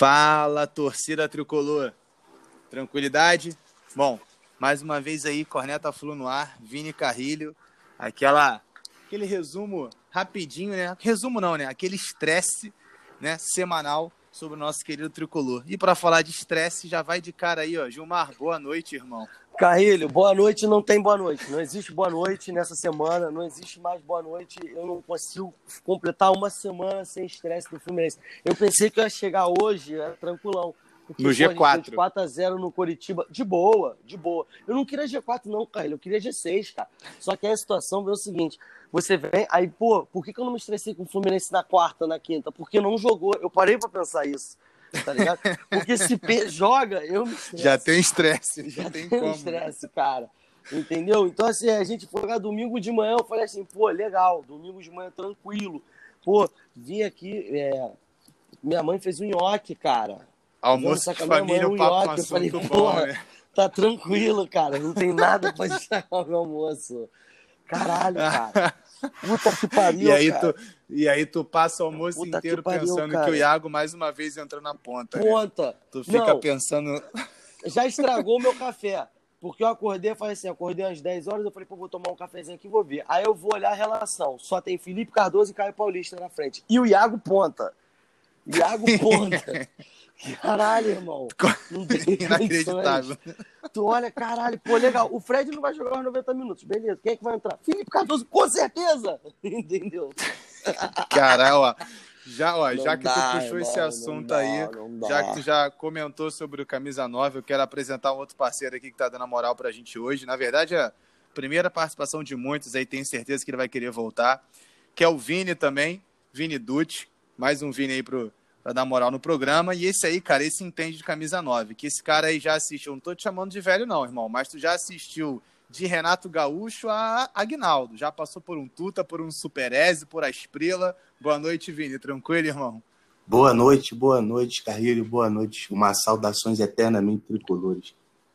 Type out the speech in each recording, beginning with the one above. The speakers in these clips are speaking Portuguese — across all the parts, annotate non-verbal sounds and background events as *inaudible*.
Fala, torcida tricolor. Tranquilidade? Bom, mais uma vez aí, Corneta Flu no ar, Vini Carrilho, aquela, aquele resumo rapidinho, né? Resumo não, né? Aquele estresse né, semanal sobre o nosso querido tricolor. E para falar de estresse, já vai de cara aí, ó. Gilmar, boa noite, irmão. Carrilho, boa noite não tem boa noite. Não existe boa noite nessa semana, não existe mais boa noite. Eu não consigo completar uma semana sem estresse do Fluminense. Eu pensei que eu ia chegar hoje, era tranquilão. Porque, no G4. 4 a 0 no Coritiba, de boa, de boa. Eu não queria G4 não, Carrilho, eu queria G6, cara. Só que a situação veio o seguinte, você vem, aí, pô, por que, que eu não me estressei com o Fluminense na quarta, na quinta? Porque não jogou. Eu parei para pensar isso tá ligado? Porque se P joga, eu me estresso. Já tem estresse. Já tem né? estresse, cara. Entendeu? Então, assim, a gente foi jogar domingo de manhã, eu falei assim, pô, legal, domingo de manhã tranquilo. Pô, vim aqui, é... minha mãe fez um nhoque, cara. Almoço de família, o papo eu falei, bom, né? tá tranquilo, cara, não tem nada pra *laughs* estragar o meu almoço. Caralho, *laughs* cara. Puta que pariu, e aí cara. Tu, e aí tu passa o almoço Puta inteiro que pariu, pensando cara. que o Iago mais uma vez entrou na ponta. Né? Ponta. Né? Tu fica Não, pensando... *laughs* Já estragou o meu café. Porque eu acordei, falei assim, acordei às 10 horas, eu falei, pô, vou tomar um cafezinho aqui e vou ver. Aí eu vou olhar a relação. Só tem Felipe Cardoso e Caio Paulista na frente. E o Iago Ponta. Iago *laughs* Ponta. Caralho, irmão. *laughs* Não tem Inacreditável. Tu olha, caralho, pô, legal. O Fred não vai jogar os 90 minutos, beleza. Quem é que vai entrar? Felipe Cardoso, com certeza. *laughs* Entendeu? Caralho, ó. Já, ó, já que dá, tu puxou esse assunto dá, aí, já que tu já comentou sobre o Camisa 9, eu quero apresentar um outro parceiro aqui que tá dando a moral pra gente hoje. Na verdade, é a primeira participação de muitos aí, tenho certeza que ele vai querer voltar. Que é o Vini também, Vini Dutti. Mais um Vini aí pro, para dar moral no programa. E esse aí, cara, esse entende de camisa 9. Que esse cara aí já assistiu. Não tô te chamando de velho, não, irmão, mas tu já assistiu de Renato Gaúcho a Agnaldo. Já passou por um Tuta, por um Superese, por Asprila. Boa noite, Vini. Tranquilo, irmão? Boa noite, boa noite, Carrilho. Boa noite. Uma saudações eternamente tricolores.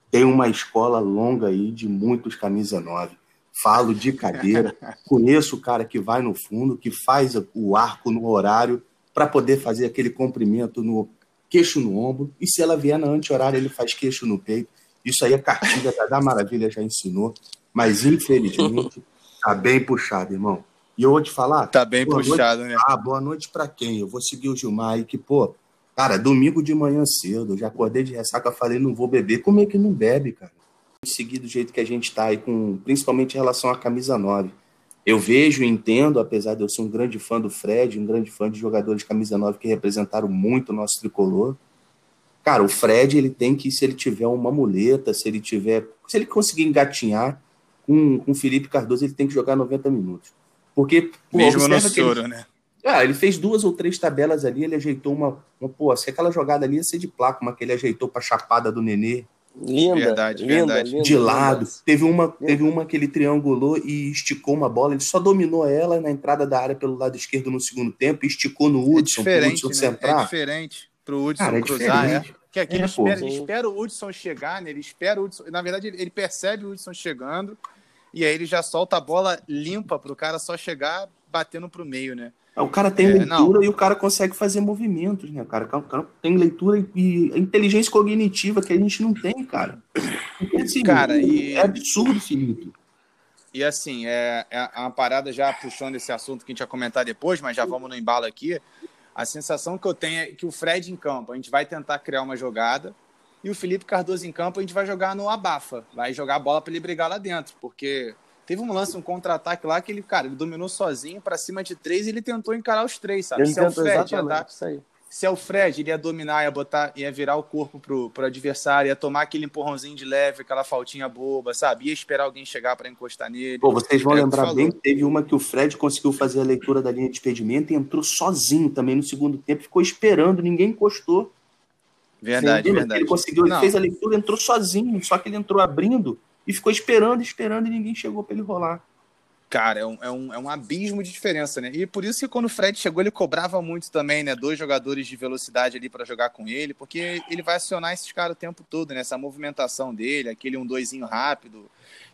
Tem uma escola longa aí de muitos camisa 9. Falo de cadeira. *laughs* Conheço o cara que vai no fundo, que faz o arco no horário para poder fazer aquele comprimento no queixo no ombro. E se ela vier na anti-horária, ele faz queixo no peito. Isso aí a cartilha da Maravilha já ensinou. Mas, infelizmente, tá bem puxado, irmão. E eu vou te falar. Tá bem puxado, noite, né? Ah, boa noite para quem? Eu vou seguir o Gilmar aí, que, pô, cara, domingo de manhã cedo, eu já acordei de ressaca, falei, não vou beber. Como é que não bebe, cara? Seguir do jeito que a gente tá aí, com, principalmente em relação à camisa 9 eu vejo e entendo, apesar de eu ser um grande fã do Fred, um grande fã de jogadores de camisa 9 que representaram muito o nosso tricolor. Cara, o Fred, ele tem que, se ele tiver uma muleta, se ele tiver. Se ele conseguir engatinhar com, o Felipe Cardoso, ele tem que jogar 90 minutos. Porque. Pô, Mesmo no soro, ele, né? Ah, ele fez duas ou três tabelas ali, ele ajeitou uma. uma pô, se aquela jogada ali ia ser de placa, uma que ele ajeitou pra chapada do Nenê. Linda, verdade, linda, verdade. Linda, de lado. Teve uma, teve uma que ele triangulou e esticou uma bola. Ele só dominou ela na entrada da área pelo lado esquerdo no segundo tempo e esticou no Hudson. É diferente, Hudson né? é diferente pro Hudson Cara, é cruzar, é. Que aqui é, ele, espera, ele, espera, o Hudson chegar, né? Ele espera o Hudson. Na verdade, ele, ele percebe o Hudson chegando e aí ele já solta a bola limpa pro cara só chegar batendo pro meio, né? É, o cara tem é, leitura não. e o cara consegue fazer movimentos, né, cara? O cara tem leitura e inteligência cognitiva que a gente não tem, cara. Assim, cara, e... é absurdo, Felipe. E assim, é, é uma parada já puxando esse assunto que a gente vai comentar depois, mas já vamos no embalo aqui. A sensação que eu tenho é que o Fred em campo, a gente vai tentar criar uma jogada, e o Felipe Cardoso em campo, a gente vai jogar no abafa, vai jogar a bola para ele brigar lá dentro, porque Teve um lance, um contra-ataque lá que ele, cara, ele dominou sozinho para cima de três e ele tentou encarar os três, sabe? Ele se é o Fred, ia dar, isso aí. se é o Fred, ele ia dominar, ia botar, ia virar o corpo pro, pro adversário, ia tomar aquele empurrãozinho de leve, aquela faltinha boba, sabe? Ia esperar alguém chegar para encostar nele. Pô, vocês vão é lembrar bem que teve uma que o Fred conseguiu fazer a leitura da linha de impedimento e entrou sozinho também no segundo tempo, ficou esperando, ninguém encostou. Verdade, verdade. Ele conseguiu, ele fez a leitura, entrou sozinho, só que ele entrou abrindo e ficou esperando, esperando e ninguém chegou para ele rolar. Cara, é um, é, um, é um abismo de diferença, né? E por isso que quando o Fred chegou, ele cobrava muito também, né? Dois jogadores de velocidade ali para jogar com ele, porque ele vai acionar esses caras o tempo todo, né? Essa movimentação dele, aquele um doisinho rápido.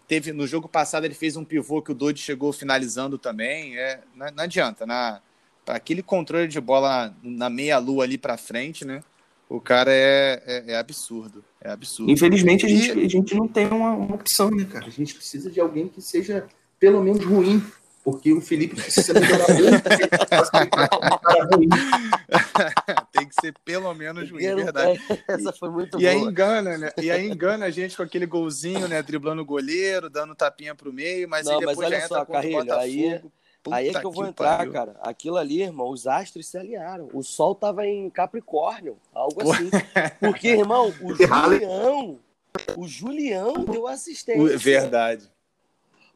Teve no jogo passado ele fez um pivô que o Dodi chegou finalizando também. É, não, não adianta, na aquele controle de bola na meia lua ali para frente, né? O cara é, é, é absurdo. É absurdo. Infelizmente, a gente, a gente não tem uma, uma opção, né, cara? A gente precisa de alguém que seja pelo menos ruim. Porque o Felipe precisa melhorar muito. *laughs* tem que ser pelo menos ruim, é verdade. Essa foi muito e boa. Aí engana, né? E aí engana a gente com aquele golzinho, né? Driblando o goleiro, dando tapinha pro meio, mas não, aí depois mas olha já só, entra Carrilho, Botafogo. Aí, Puta aí é que eu vou que entrar, pariu. cara. Aquilo ali, irmão, os astros se alinharam. O sol tava em Capricórnio, algo assim. Porque, irmão, o *laughs* Julião, o Julião deu assistência. Verdade.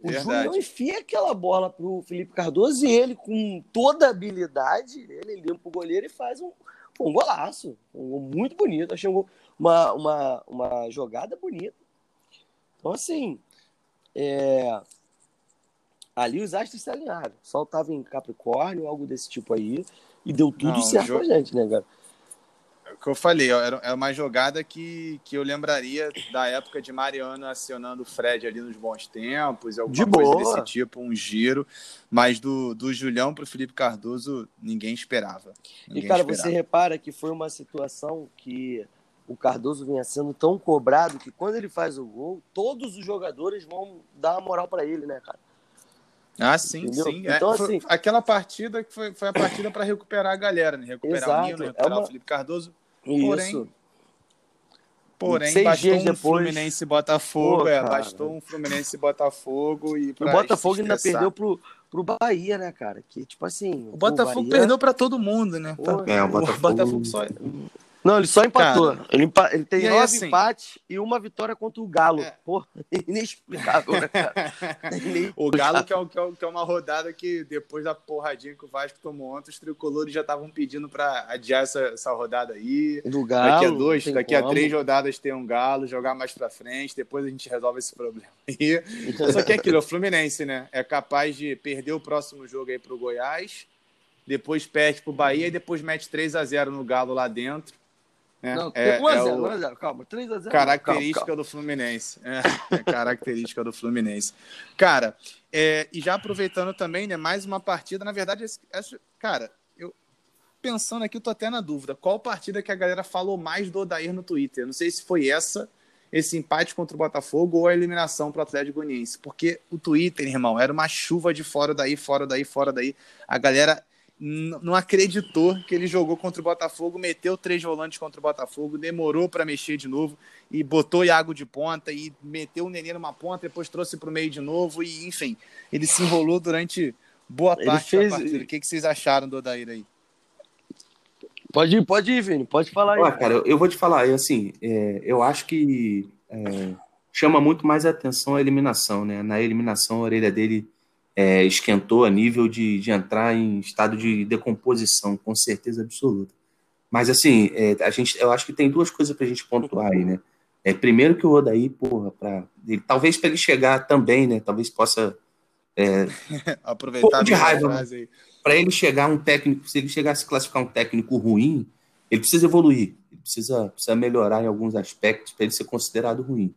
O Verdade. Julião enfia aquela bola pro Felipe Cardoso e ele, com toda a habilidade, ele limpa o goleiro e faz um, um golaço. Um gol muito bonito. Achei um uma, uma, uma jogada bonita. Então, assim, é, ali os astros se alinharam. O sol tava em Capricórnio, algo desse tipo aí, e deu tudo Não, certo jo- pra gente, né, cara? É o que eu falei, ó, era- uma jogada que, que eu lembraria da época de Mariano acionando o Fred ali nos bons tempos, alguma De coisa boa. desse tipo, um giro. Mas do, do Julião pro Felipe Cardoso, ninguém esperava. E, Ninguém cara, esperava. você repara que foi uma situação que o Cardoso vinha sendo tão cobrado que quando ele faz o gol, todos os jogadores vão dar uma moral pra ele, né, cara? Ah, sim, Entendeu? sim. É, Então, foi- assim- aquela partida que foi, foi a partida para recuperar a galera, né? Recuperar Exato, o Nino, é recuperar uma- o Felipe Cardoso. Isso. Porém, Porém, Seis bastou dias um depois- Fluminense e Botafogo, Pô, é, bastou um Fluminense e Botafogo e pra o Botafogo ainda perdeu pro, pro Bahia, né, cara? Que, tipo assim. O Botafogo Bahia- perdeu pra todo mundo, né? Pô, É, o O Botafogo- Botafogo só. Não, ele só empatou. Cara, ele, empa- ele tem nove assim- empates e uma vitória contra o Galo. É. Pô, *laughs* inexplicável, né, cara? *laughs* O Galo, que é, que, é, que é uma rodada que depois da porradinha que o Vasco tomou ontem, os tricolores já estavam pedindo pra adiar essa, essa rodada aí. Do Galo. Daqui a dois, daqui a como. três rodadas tem um Galo, jogar mais pra frente, depois a gente resolve esse problema *laughs* aí. Só que é aquilo, é o Fluminense, né? É capaz de perder o próximo jogo aí pro Goiás, depois perde pro Bahia e depois mete 3 a 0 no Galo lá dentro. Né? Não, é, 1x0, é o- 1x0, calma. 3x0. característica do Fluminense. É, é característica do Fluminense. Cara, é, e já aproveitando também, né, mais uma partida, na verdade, esse- cara, eu pensando aqui, eu tô até na dúvida, qual partida que a galera falou mais do Odair no Twitter? Não sei se foi essa, esse empate contra o Botafogo ou a eliminação pro Atlético Goianiense, porque o Twitter, irmão, era uma chuva de fora daí, fora daí, fora daí. A galera não acreditou que ele jogou contra o Botafogo, meteu três volantes contra o Botafogo, demorou para mexer de novo e botou Iago de ponta e meteu o Nenê numa ponta, depois trouxe para o meio de novo e, enfim, ele se enrolou durante boa Ele parte fez- da partida. O que, que vocês acharam do Odair aí? Pode ir, pode ir, Vini. Pode falar aí. Cara, eu, eu vou te falar, eu, assim, é, eu acho que é, chama muito mais a atenção a eliminação, né? Na eliminação, a orelha dele é, esquentou a nível de, de entrar em estado de decomposição, com certeza absoluta. Mas, assim, é, a gente, eu acho que tem duas coisas pra gente pontuar aí, né? É, primeiro que o Odaí, porra, pra, ele, talvez para ele chegar também, né? Talvez possa *laughs* Aproveitar Pouco de a raiva, para ele chegar um técnico, se ele chegar a se classificar um técnico ruim, ele precisa evoluir, ele precisa, precisa melhorar em alguns aspectos para ele ser considerado ruim.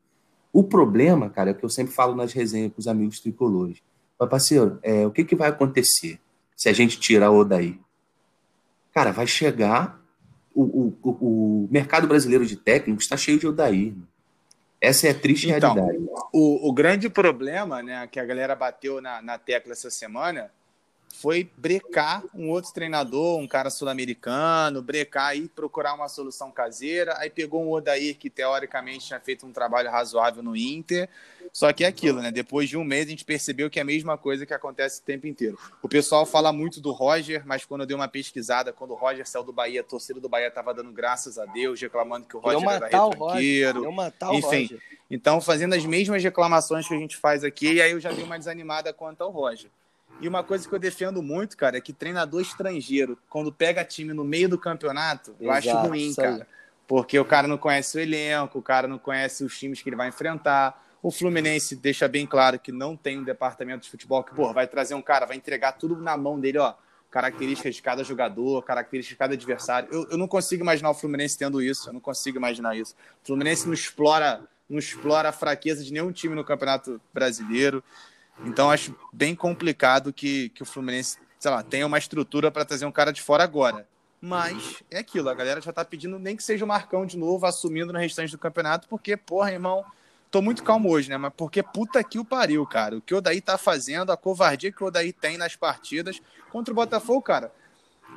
O problema, cara, é o que eu sempre falo nas resenhas com os amigos tricolores. Mas, parceiro, é, o que, que vai acontecer se a gente tirar o Odaí? Cara, vai chegar. O, o, o, mercado brasileiro de técnicos está cheio de Odaí. Essa é a triste Então, realidade. O, o grande problema, né, que a galera bateu na, na tecla essa semana foi brecar um outro treinador, um cara sul-americano, brecar e procurar uma solução caseira. Aí pegou um Odair que teoricamente tinha feito um trabalho razoável no Inter. Só que é aquilo, né? Depois de um mês a gente percebeu que é a mesma coisa que acontece o tempo inteiro. O pessoal fala muito do Roger, mas quando eu dei uma pesquisada, quando o Roger saiu do Bahia, a torcida do Bahia estava dando graças a Deus, reclamando que o Roger era retranqueiro. Enfim, Roger. Então, fazendo as mesmas reclamações que a gente faz aqui, e aí eu já dei uma desanimada quanto ao Roger. E uma coisa que eu defendo muito, cara, é que treinador estrangeiro, quando pega time no meio do campeonato, eu acho Exato, ruim, cara. Porque o cara não conhece o elenco, o cara não conhece os times que ele vai enfrentar. O Fluminense deixa bem claro que não tem um departamento de futebol que, pô, vai trazer um cara, vai entregar tudo na mão dele, ó. Características de cada jogador, características de cada adversário. Eu, eu não consigo imaginar o Fluminense tendo isso. Eu não consigo imaginar isso. O Fluminense não explora, não explora a fraqueza de nenhum time no Campeonato Brasileiro. Então acho bem complicado que, que o Fluminense, sei lá, tenha uma estrutura para trazer um cara de fora agora. Mas é aquilo, a galera já tá pedindo nem que seja o Marcão de novo, assumindo no restante do campeonato, porque, porra, irmão, tô muito calmo hoje, né? Mas porque puta que o pariu, cara. O que o Daí tá fazendo, a covardia que o Daí tem nas partidas contra o Botafogo, cara.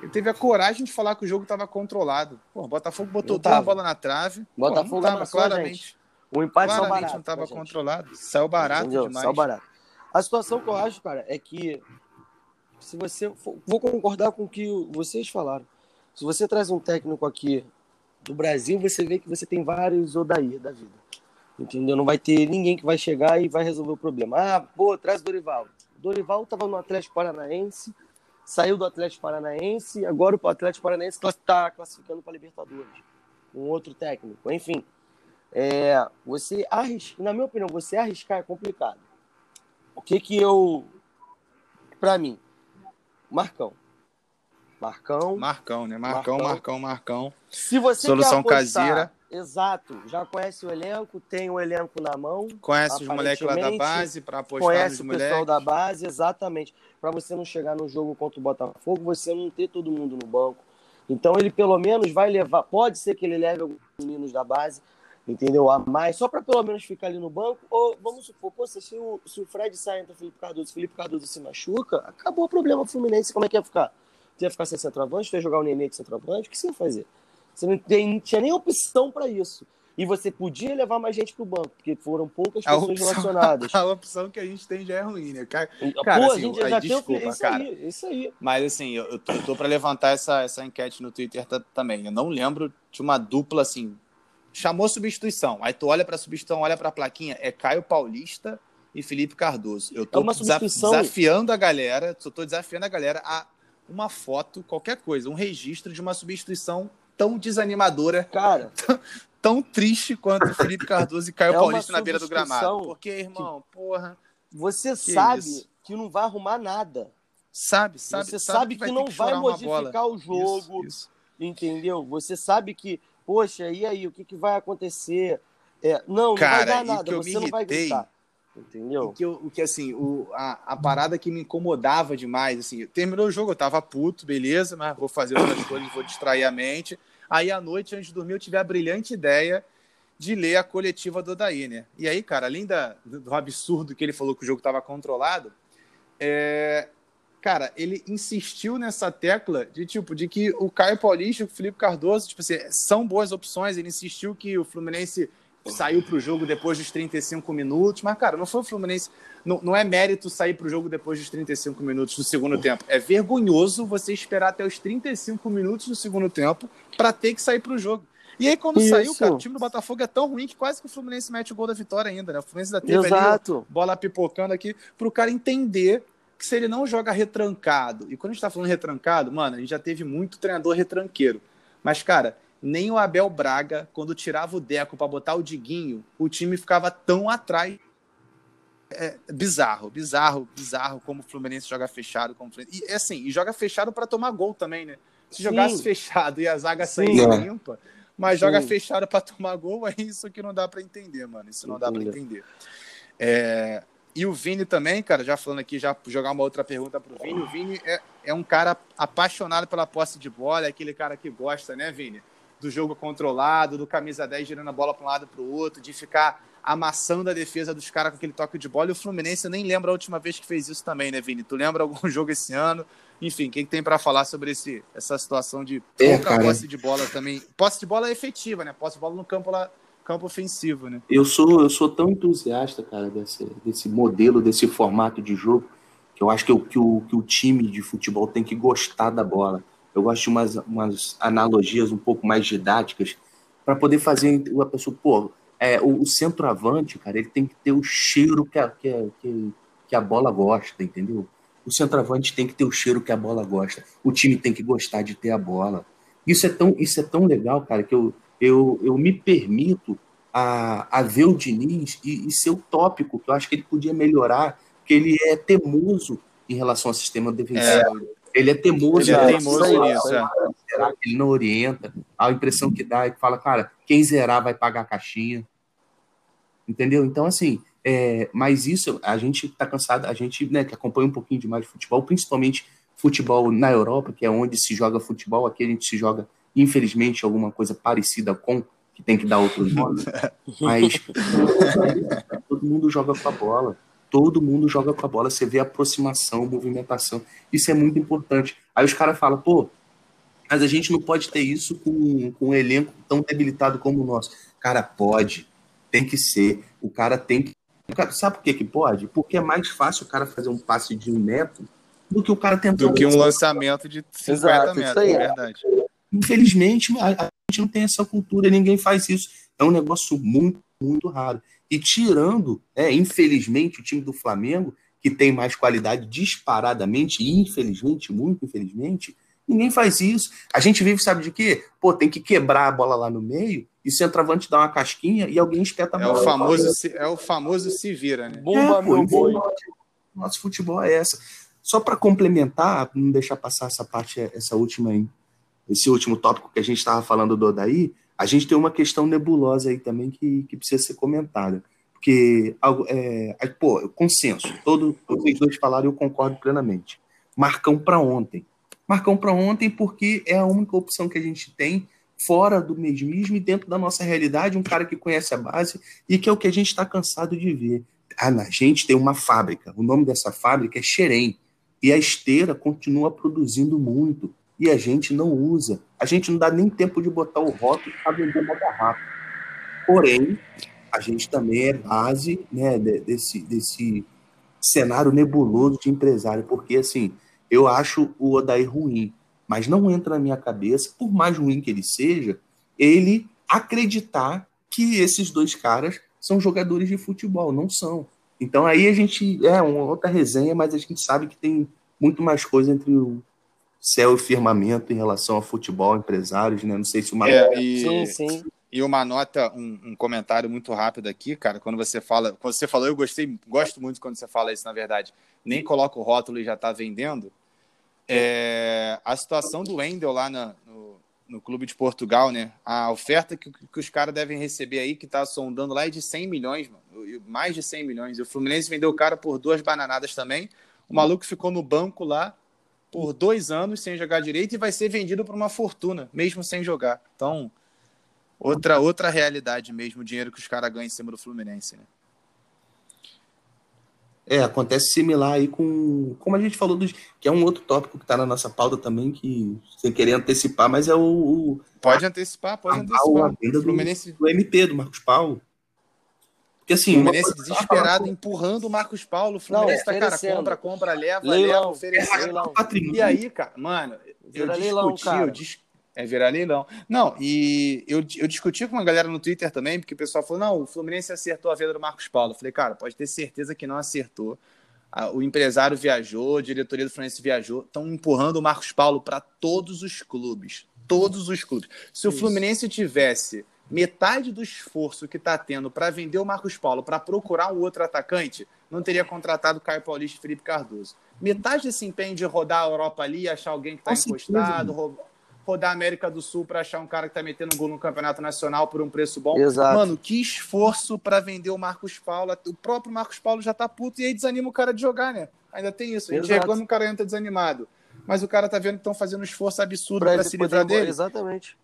Ele teve a coragem de falar que o jogo tava controlado. Pô, o Botafogo botou toda a bola na trave. Botafogo Pô, não tava, claramente. O empate claramente barato, não tava controlado. Saiu barato Entendeu? demais. Saiu barato. A situação que eu acho, cara, é que se você for, vou concordar com o que vocês falaram. Se você traz um técnico aqui do Brasil, você vê que você tem vários Odair da vida. Entendeu? Não vai ter ninguém que vai chegar e vai resolver o problema. Ah, pô, traz Dorival. Dorival estava no Atlético Paranaense, saiu do Atlético Paranaense, agora o Atlético Paranaense está classificando para Libertadores. Um outro técnico. Enfim, é, você arriscar, na minha opinião, você arriscar é complicado. O que que eu, para mim, Marcão. Marcão. Marcão, né? Marcão, Marcão, Marcão, Marcão. Se você Solução apostar, caseira. Exato. Já conhece o elenco, tem o elenco na mão. Conhece os moleques lá da base para apostar conhece nos o pessoal da base, exatamente. Para você não chegar no jogo contra o Botafogo, você não ter todo mundo no banco. Então ele pelo menos vai levar, pode ser que ele leve alguns meninos da base, entendeu? A mais, só para pelo menos ficar ali no banco. Ou vamos supor, pô, se o, se o Fred sai entre o Felipe Cardoso, Felipe Cardoso se machuca, acabou o problema Fluminense. Como é que ia ficar? Você ia ficar sem centroavante, você ia jogar o Nenê de centroavante, o que você ia fazer? Você não, tem, não tinha nem opção para isso. E você podia levar mais gente pro banco, porque foram poucas pessoas opção, relacionadas. *laughs* A opção que a gente tem já é ruim, né? Cara, cara Pô, assim, a gente já desculpa, isso cara. aí, isso aí. Mas assim, eu, eu tô, eu tô para levantar essa, essa enquete no Twitter também. Eu não lembro de uma dupla assim. Chamou substituição. Aí tu olha para substituição, olha para a plaquinha, é Caio Paulista e Felipe Cardoso. Eu tô é substituição... desafiando a galera, só tô desafiando a galera a uma foto, qualquer coisa, um registro de uma substituição tão desanimadora, cara, *laughs* tão, triste quanto o Felipe Cardoso e Caio É Paulista na beira do gramado. Porque, irmão, porra, você Que sabe isso? que não vai arrumar nada. sabe, sabe, você sabe, que, vai ter não vai modificar o jogo, Isso, isso. entendeu? Você sabe que, poxa, e aí, o que, que vai acontecer? É, não, Cara, não vai dar nada, que eu você não vai irritei- gritar. O Entendeu? que, eu- o que assim, o, a, a parada que me incomodava demais, assim, terminou o jogo, eu tava puto, beleza, mas vou fazer outras coisas, vou distrair a mente. Aí à noite, antes de dormir, eu tive a brilhante ideia de ler a coletiva do Odaí, né? E aí, cara, além da, do do absurdo que ele falou que o jogo estava controlado, é, cara, ele insistiu nessa tecla de tipo de que o Caio Paulista e o Felipe Cardoso, tipo assim, são boas opções. Ele insistiu que o Fluminense saiu para o jogo depois dos 35 minutos, mas cara, não foi o Fluminense, não, não é mérito sair para o jogo depois dos 35 minutos do segundo tempo. É vergonhoso você esperar até os 35 minutos do segundo tempo para ter que sair para o jogo. E aí, quando Isso. saiu, cara, o time do Botafogo é tão ruim que quase que o Fluminense mete o gol da vitória ainda, né? O Fluminense ainda teve ali Exato. bola pipocando aqui, pro cara entender que se ele não joga retrancado, e quando a gente tá falando retrancado, mano, a gente já teve muito treinador retranqueiro. Mas, cara, nem o Abel Braga, quando tirava o Deco para botar o Diguinho, o time ficava tão atrás. É bizarro, bizarro, bizarro como o Fluminense joga fechado. Como o Fluminense... E assim, e joga fechado para tomar gol também, né? Se Sim. jogasse fechado e a zaga saísse É. limpa, mas Sim. joga fechado para tomar gol, *laughs* é isso que não dá para entender, mano. Isso não dá para entender. É, E o Vini também, cara, já falando aqui, já jogar uma outra pergunta pro Vini. O Vini é, é um cara apaixonado pela posse de bola, é aquele cara que gosta, né, Vini? Do jogo controlado, do camisa 10 girando a bola para um lado para o outro, de ficar amassando a defesa dos caras com aquele toque de bola. E o Fluminense, eu nem lembro a última vez que fez isso também, né, Vini? Tu lembra algum *laughs* jogo esse ano? Enfim, quem tem para falar sobre esse, essa situação de É, pouca cara. posse de bola também? Posse de bola é efetiva, né? Posse de bola no campo, lá, campo ofensivo, né? Eu sou, eu sou tão entusiasta, cara, desse, desse modelo, desse formato de jogo, que eu acho que o, que, o, que o time de futebol tem que gostar da bola. Eu gosto de umas, umas analogias um pouco mais didáticas para poder fazer a pessoa, pô, é, o, o centroavante, cara, ele tem que ter o cheiro que a, que, a, que a bola gosta, entendeu? O centroavante tem que ter o cheiro que a bola gosta. O time tem que gostar de ter a bola. Isso é tão, isso é tão legal, cara, que eu, eu, eu me permito a, a ver o Diniz e, e ser utópico, que eu acho que ele podia melhorar, porque ele é temoso em relação ao sistema defensivo. Ele é temoso. Ele é em teimoso nisso, é. Será que ele não orienta? A impressão que dá é que fala, cara, quem zerar vai pagar a caixinha. Entendeu? Então, assim, é, mas isso, a gente tá cansado, a gente, né, que acompanha um pouquinho demais de futebol, principalmente futebol na Europa, que é onde se joga futebol, aqui a gente se joga, infelizmente, alguma coisa parecida com, que tem que dar outro nome, *laughs* mas todo mundo joga com a bola. Todo mundo joga com a bola, você vê aproximação, movimentação. Isso é muito importante. Aí os caras falam, pô, mas a gente não pode ter isso com, com um elenco tão debilitado como o nosso. Cara, pode. Tem que ser. O cara tem que. Cara, sabe por que, que pode? Porque é mais fácil o cara fazer um passe de um metro do que o cara tentar. Do que um lançamento de 50 Exato, metros, é verdade. Infelizmente, a gente não tem essa cultura, ninguém faz isso. É um negócio muito, muito raro. E tirando, é, infelizmente, o time do Flamengo, que tem mais qualidade disparadamente, infelizmente, muito infelizmente, ninguém faz isso. A gente vive, sabe de quê? Pô, tem que quebrar a bola lá no meio e o centroavante dá uma casquinha e alguém espeta a bola. É o famoso, se, é o famoso se vira, né? Bomba, é, meu boi. Nosso futebol é essa. Só para complementar, não deixar passar essa parte, essa última, esse último tópico que a gente estava falando do Odaí, a gente tem uma questão nebulosa aí também que, que precisa ser comentada. Porque, é, pô, consenso, todo, vocês dois falaram e eu concordo plenamente. Marcão para ontem. Marcão para ontem porque é a única opção que a gente tem fora do mesmismo e dentro da nossa realidade, um cara que conhece a base e que é o que a gente está cansado de ver. Ah, a gente tem uma fábrica, o nome dessa fábrica é Xerém, e a esteira continua produzindo muito e a gente não usa. A gente não dá nem tempo de botar o rótulo para vender uma garrafa. Porém, a gente também é base né, desse, desse cenário nebuloso de empresário, porque assim, eu acho o Odair ruim, mas não entra na minha cabeça, por mais ruim que ele seja, ele acreditar que esses dois caras são jogadores de futebol, não são. Então aí a gente é uma outra resenha, mas a gente sabe que tem muito mais coisa entre o céu e firmamento em relação ao futebol, empresários, né? Não sei se uma. É, e... Sim, sim. E uma nota, um, um, comentário muito rápido aqui, cara. Quando você fala, quando você falou, eu gostei, gosto muito quando você fala isso, na verdade. Nem coloca o rótulo e já está vendendo. É, a situação do Wendel lá na, no, no, Clube de Portugal, né? A oferta que, que os caras devem receber aí, que está sondando lá, é de 100 milhões, mano. Mais de 100 milhões. E o Fluminense vendeu o cara por duas bananadas também. O maluco ficou no banco lá por dois anos sem jogar direito e vai ser vendido por uma fortuna, mesmo sem jogar. Então, outra outra realidade mesmo, o dinheiro que os caras ganham em cima do Fluminense, né? É, acontece similar aí com. Como a gente falou, dos, que é um outro tópico que está na nossa pauta também, que sem querer antecipar, mas é o. o pode antecipar, pode a, antecipar. A venda do, Fluminense... do MP, do Marcos Paulo. Porque assim. O Fluminense coisa... desesperado, empurrando o Marcos Paulo. O Fluminense não, tá, cara, compra, compra, leva, leilão, leva, oferece. É, e aí, cara, mano, eu discuti, leilão, cara. eu dis... É virar leilão. Não, e eu, eu discuti com uma galera no Twitter também, porque o pessoal falou: não, o Fluminense acertou a venda do Marcos Paulo. Eu falei, cara, pode ter certeza que não acertou. O empresário viajou, a diretoria do Fluminense viajou, estão empurrando o Marcos Paulo para todos os clubes. Todos os clubes. Se o Fluminense tivesse metade do esforço que está tendo para vender o Marcos Paulo, para procurar um outro atacante, não teria contratado Caio Paulista e Felipe Cardoso. Metade desse empenho de rodar a Europa ali, achar alguém que está encostado, rodar a América do Sul para achar um cara que está metendo gol no Campeonato Nacional por um preço bom. Exato. Mano, que esforço para vender o Marcos Paulo. O próprio Marcos Paulo já tá puto e aí desanima o cara de jogar, né? Ainda tem isso. A gente Exato. reclama o cara entra desanimado. Mas o cara tá vendo que estão fazendo um esforço absurdo para se livrar dele. Exatamente.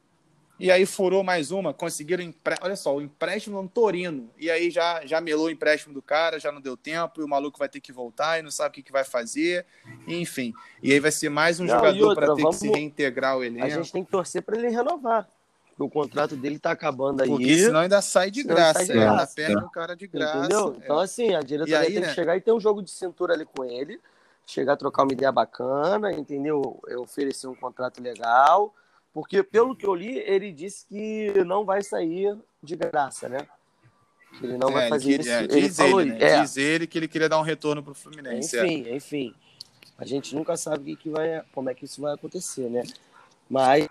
E aí furou mais uma, conseguiram empre... olha só, o empréstimo no Torino. E aí já já melou o empréstimo do cara, já não deu tempo, e o maluco vai ter que voltar e não sabe o que, que vai fazer. enfim. E aí vai ser mais um não, jogador para ter vamos... que se reintegrar ao elenco. A gente tem que torcer para ele renovar. O contrato dele tá acabando aí. Porque senão ainda sai de graça. Sai de graça. Ainda perde o cara de graça. Entendeu? É. Então, assim, a diretoria aí, tem né? que chegar e ter um jogo de cintura ali com ele. Chegar a trocar uma ideia bacana, entendeu? Oferecer um contrato legal porque, pelo que eu li, ele disse que não vai sair de graça, né? Ele não é, vai fazer ele, isso. É, ele, ele falou, né? é. diz ele que ele queria dar um retorno para o Fluminense. Enfim, é. enfim. A gente nunca sabe que vai, como é que isso vai acontecer, né? Mas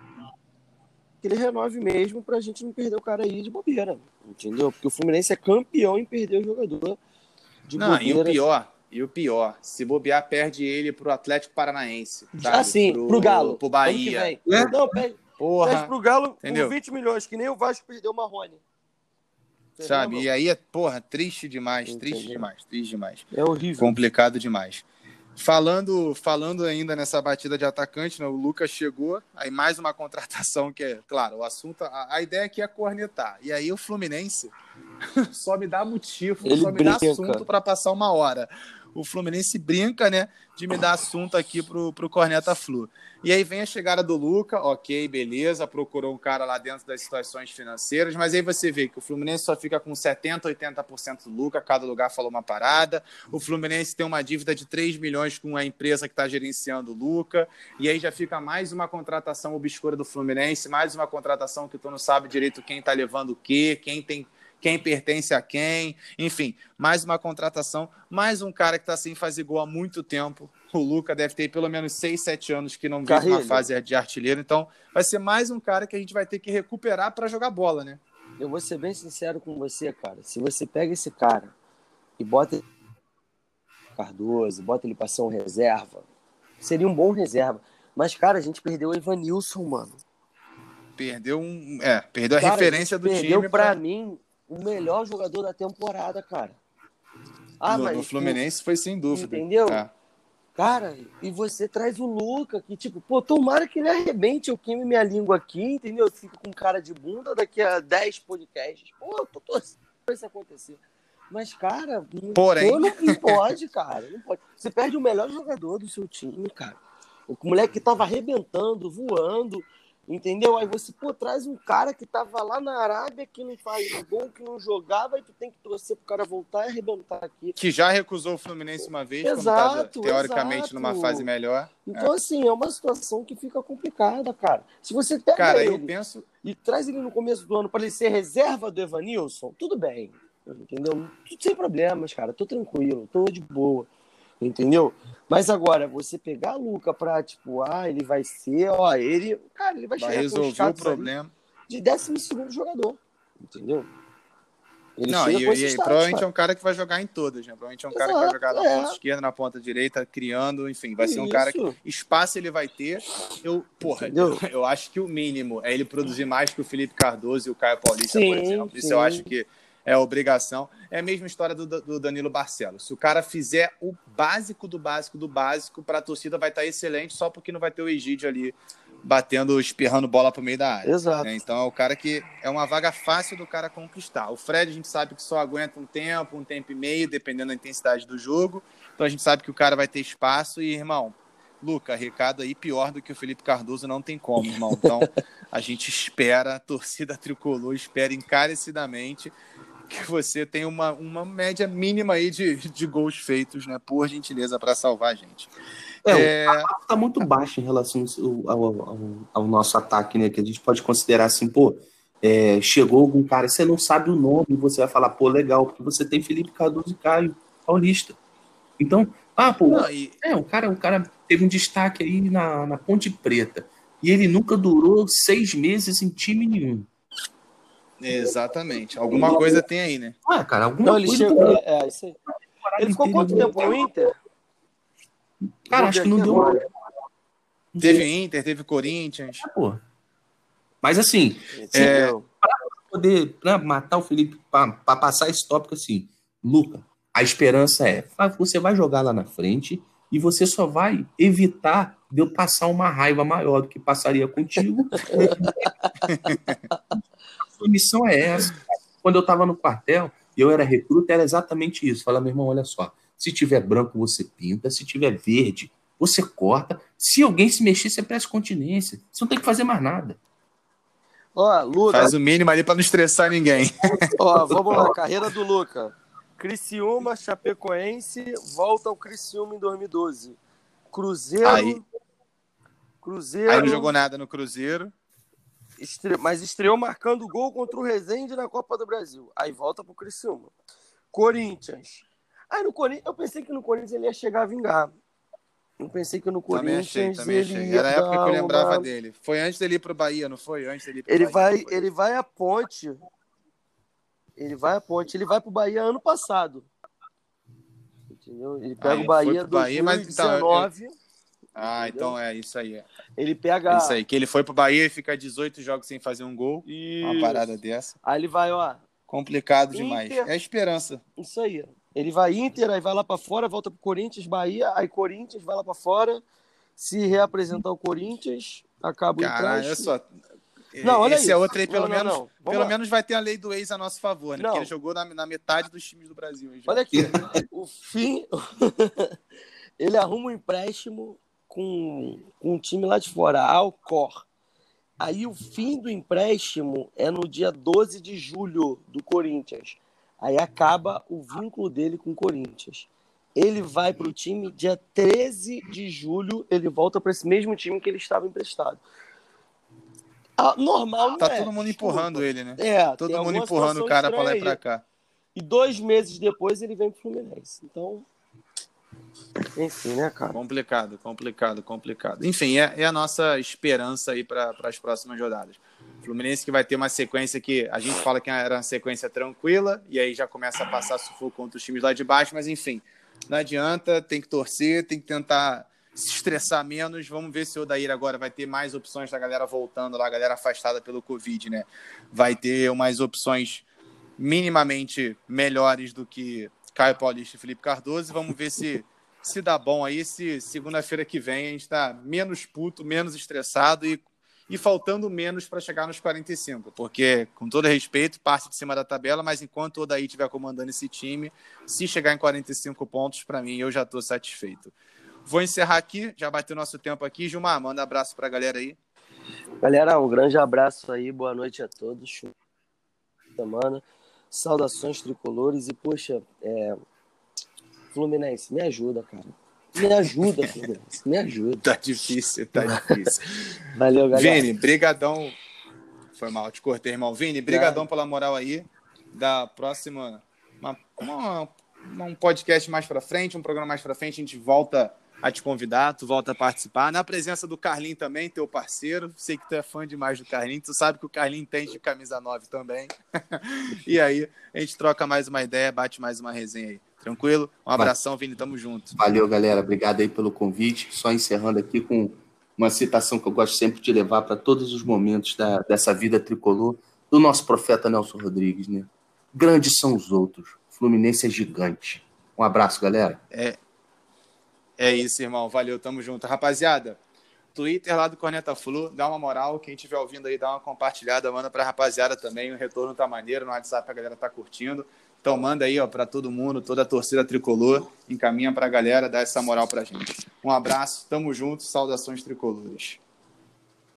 que ele renove mesmo para a gente não perder o cara aí de bobeira, entendeu? Porque o Fluminense é campeão em perder o jogador de não, bobeira. E o pior, e o pior, se bobear, perde ele pro Atlético Paranaense. Sabe? Assim, pro, pro Galo. Pro Bahia. É? Não, perde, Porra. perde pro Galo Entendeu? por 20 milhões, que nem o Vasco perdeu o Marrone. Sabe? E aí é, porra, triste demais, Entendeu? triste demais, triste demais. É horrível. Complicado demais. Falando, falando ainda nessa batida de atacante, né, o Lucas chegou, aí mais uma contratação que é, claro, o assunto, a, a ideia aqui é cornetar. E aí o Fluminense *laughs* só me dá motivo, Ele só me brinca. dá assunto para passar uma hora o Fluminense brinca, né, de me dar assunto aqui pro, pro Corneta Flu. E aí vem a chegada do Luca, ok, beleza, procurou um cara lá dentro das situações financeiras, mas aí você vê que o Fluminense só fica com 70%, 80% do Luca, cada lugar falou uma parada. O Fluminense tem uma dívida de 3 milhões com a empresa que está gerenciando o Luca, e aí já fica mais uma contratação obscura do Fluminense, mais uma contratação que tu não sabe direito quem está levando o quê, quem tem quem pertence a quem, enfim, mais uma contratação, mais um cara que está sem fazer gol há muito tempo. O Luca deve ter pelo menos 6, 7 anos que não vive uma fase de artilheiro, então vai ser mais um cara que a gente vai ter que recuperar para jogar bola, né? Eu vou ser bem sincero com você, cara. Se você pega esse cara e bota Cardoso, bota ele para ser um reserva, seria um bom reserva. Mas, cara, a gente perdeu o Evanilson, mano. Perdeu um. É, perdeu a cara, referência a do perdeu time. Perdeu pra mim o melhor jogador da temporada, cara. Ah, no, mas, no Fluminense foi sem dúvida. Entendeu? É. Cara, e você traz o Luca, que tipo, pô, tomara que ele arrebente, eu queime minha língua aqui, entendeu? Fico com cara de bunda daqui a 10 podcasts. Pô, eu tô torcendo pra isso acontecer. Mas, cara, Porém... Pô, não pode, cara. Não pode. Você perde o melhor jogador do seu time, cara. O moleque que tava arrebentando, voando, Entendeu? Aí você, pô, traz um cara que tava lá na Arábia, que não faz gol, que não jogava, e tu tem que torcer pro cara voltar e arrebentar aqui. Que já recusou o Fluminense uma vez, exato, teoricamente exato. numa fase melhor. Então, é. assim, é uma situação que fica complicada, cara. Se você pega cara, ele eu penso... e traz ele no começo do ano para ele ser reserva do Evanilson, tudo bem. Entendeu? Tudo sem problemas, cara. Tô tranquilo, tô de boa. Entendeu? Mas agora, você pegar a Luca pra, tipo, ah, ele vai ser, ó, ele. Cara, ele vai, vai chegar resolver o problema. De 12 segundo jogador. Entendeu? Ele não, e, e provavelmente é um cara que vai jogar em todas, né? Provavelmente é um Exato, cara que vai jogar na é. ponta esquerda, na ponta direita, criando, enfim, vai ser um cara que espaço ele vai ter. Eu, porra, eu, eu, acho que o mínimo é ele produzir mais que o Felipe Cardoso e o Caio Paulista, sim, por exemplo. Isso sim. eu acho que é obrigação. É a mesma história do, do Danilo Barcelos. Se o cara fizer o básico do básico do básico, para a torcida vai estar tá excelente, só porque não vai ter o Egídio ali batendo, espirrando bola para o meio da área. Exato. Né? Então é o cara que é uma vaga fácil do cara conquistar. O Fred a gente sabe que só aguenta um tempo, um tempo e meio, dependendo da intensidade do jogo. Então a gente sabe que o cara vai ter espaço e, irmão, Luca, recado aí pior do que o Felipe Cardoso não tem como, irmão. Então a gente espera, a torcida tricolor espera encarecidamente que você tem uma, uma média mínima aí de, de gols feitos, né? Por gentileza, para salvar a gente. É, é... tá muito baixo em relação ao, ao, ao, nosso ataque, né? Que a gente pode considerar assim, pô, é, chegou algum cara, você não sabe o nome, você vai falar, pô, legal, porque você tem Felipe Cardoso e Caio Paulista. Então, ah, pô, não, e... é, o cara, o cara teve um destaque aí na, na Ponte Preta. E ele nunca durou seis meses em time nenhum. Exatamente. Alguma coisa tem aí, né? Ué, cara, alguma não, ele coisa. Chegou, é, é, isso aí. Ele ficou quanto tempo no Inter? Cara, acho que não deu. Teve Inter, teve Corinthians. É, pô. Mas assim, é... para poder pra matar o Felipe, para passar esse tópico assim, Luca, a esperança é, você vai jogar lá na frente e você só vai evitar de eu passar uma raiva maior do que passaria contigo. *laughs* *laughs* sua missão é essa. Quando eu estava no quartel e eu era recruta, era exatamente isso. Fala, meu irmão, olha só. Se tiver branco, você pinta. Se tiver verde, você corta. Se alguém se mexer, você presta continência. Você não tem que fazer mais nada. Ó, Luca. Faz o mínimo ali para não estressar ninguém. *laughs* Ó, vamos lá. Carreira do Luca. Criciúma, Chapecoense, volta ao Criciúma em 2012. Cruzeiro. Aí, Cruzeiro. Aí não jogou nada no Cruzeiro. Estre... Mas estreou marcando gol contra o Rezende na Copa do Brasil. Aí volta pro Criciúma. Corinthians. Aí no Corinthians, eu pensei que no Corinthians ele ia chegar a vingar. Eu pensei que no Corinthians também achei, também ele achei. Era a época que eu lembrava uma... dele. Foi antes dele ir pro Bahia, não foi? Antes dele ir pro ele Bahia, vai, ele vai à Ponte. Ele vai à Ponte. Ele vai pro Bahia ano passado. Entendeu? Ele pega ah, o Bahia do Bahia, 2019. Mas, então, eu... Ah, Entendeu? então é isso aí. Ele pega. É isso aí, que ele foi pro Bahia e fica 18 jogos sem fazer um gol. Isso. Uma parada dessa. Aí ele vai, ó. Complicado Inter... demais. É a esperança. Isso aí. Ele vai Inter, aí vai lá para fora, volta pro Corinthians, Bahia, aí Corinthians vai lá para fora, se reapresentar o Corinthians, acaba o Cara, é só. Não, olha Esse isso. é outro aí, pelo, não, menos, não, não. pelo menos vai ter a lei do ex a nosso favor, né? Porque ele jogou na, na metade dos times do Brasil. Olha aqui, o fim. *laughs* ele arruma um empréstimo com, com um time lá de fora, Alcor. Aí o fim do empréstimo é no dia 12 de julho do Corinthians. Aí acaba o vínculo dele com o Corinthians. Ele vai para o time dia 13 de julho, ele volta para esse mesmo time que ele estava emprestado. Ah, normal não tá é. todo mundo empurrando ele, né? É, todo mundo empurrando o cara para lá e para cá. E dois meses depois ele vem pro Fluminense. Então, enfim, né, cara? Complicado, complicado, complicado. Enfim, é, é a nossa esperança aí para as próximas rodadas. Fluminense que vai ter uma sequência que a gente fala que era uma sequência tranquila, e aí já começa a passar sufoco contra os times lá de baixo, mas enfim, não adianta, tem que torcer, tem que tentar se estressar menos. Vamos ver se o Odair agora vai ter mais opções da galera voltando lá, a galera afastada pelo Covid, né? Vai ter umas opções minimamente melhores do que Caio Paulista e Felipe Cardoso. Vamos ver se se dá bom aí, se segunda-feira que vem a gente está menos puto, menos estressado e, e faltando menos para chegar nos 45. Porque, com todo respeito, parte de cima da tabela, mas enquanto o Odaí estiver comandando esse time, se chegar em 45 pontos, para mim, eu já estou satisfeito. Vou encerrar aqui, já bateu nosso tempo aqui. Gilmar, manda abraço para a galera aí. Galera, um grande abraço aí, boa noite a todos. Semana. Saudações tricolores e, poxa, é... Fluminense, me ajuda, cara. Me ajuda, *laughs* Fluminense, me ajuda. tá difícil, tá difícil. *laughs* Valeu, galera. Vini, brigadão. Foi mal, te cortei, irmão. Vini, brigadão é. pela moral aí. Da próxima... Uma, uma, um podcast mais para frente, um programa mais para frente, a gente volta a te convidar, tu volta a participar. Na presença do Carlinho também, teu parceiro. Sei que tu é fã demais do Carlinho, tu sabe que o Carlinho tem de camisa 9 também. *laughs* e aí, a gente troca mais uma ideia, bate mais uma resenha aí. Tranquilo? Um abração, Vini, tamo junto. Valeu, galera. Obrigado aí pelo convite. Só encerrando aqui com uma citação que eu gosto sempre de levar para todos os momentos da, dessa vida tricolor, do nosso profeta Nelson Rodrigues, né? Grandes são os outros. Fluminense é gigante. Um abraço, galera. É, é isso, irmão. Valeu, tamo junto. Rapaziada, Twitter lá do Corneta Flu, dá uma moral. Quem estiver ouvindo aí, dá uma compartilhada, manda pra rapaziada também. O retorno tá maneiro, no WhatsApp a galera tá curtindo. Então manda aí, ó, para todo mundo, toda a torcida tricolor, encaminha pra galera, dá essa moral pra gente. Um abraço, tamo junto, saudações tricolores.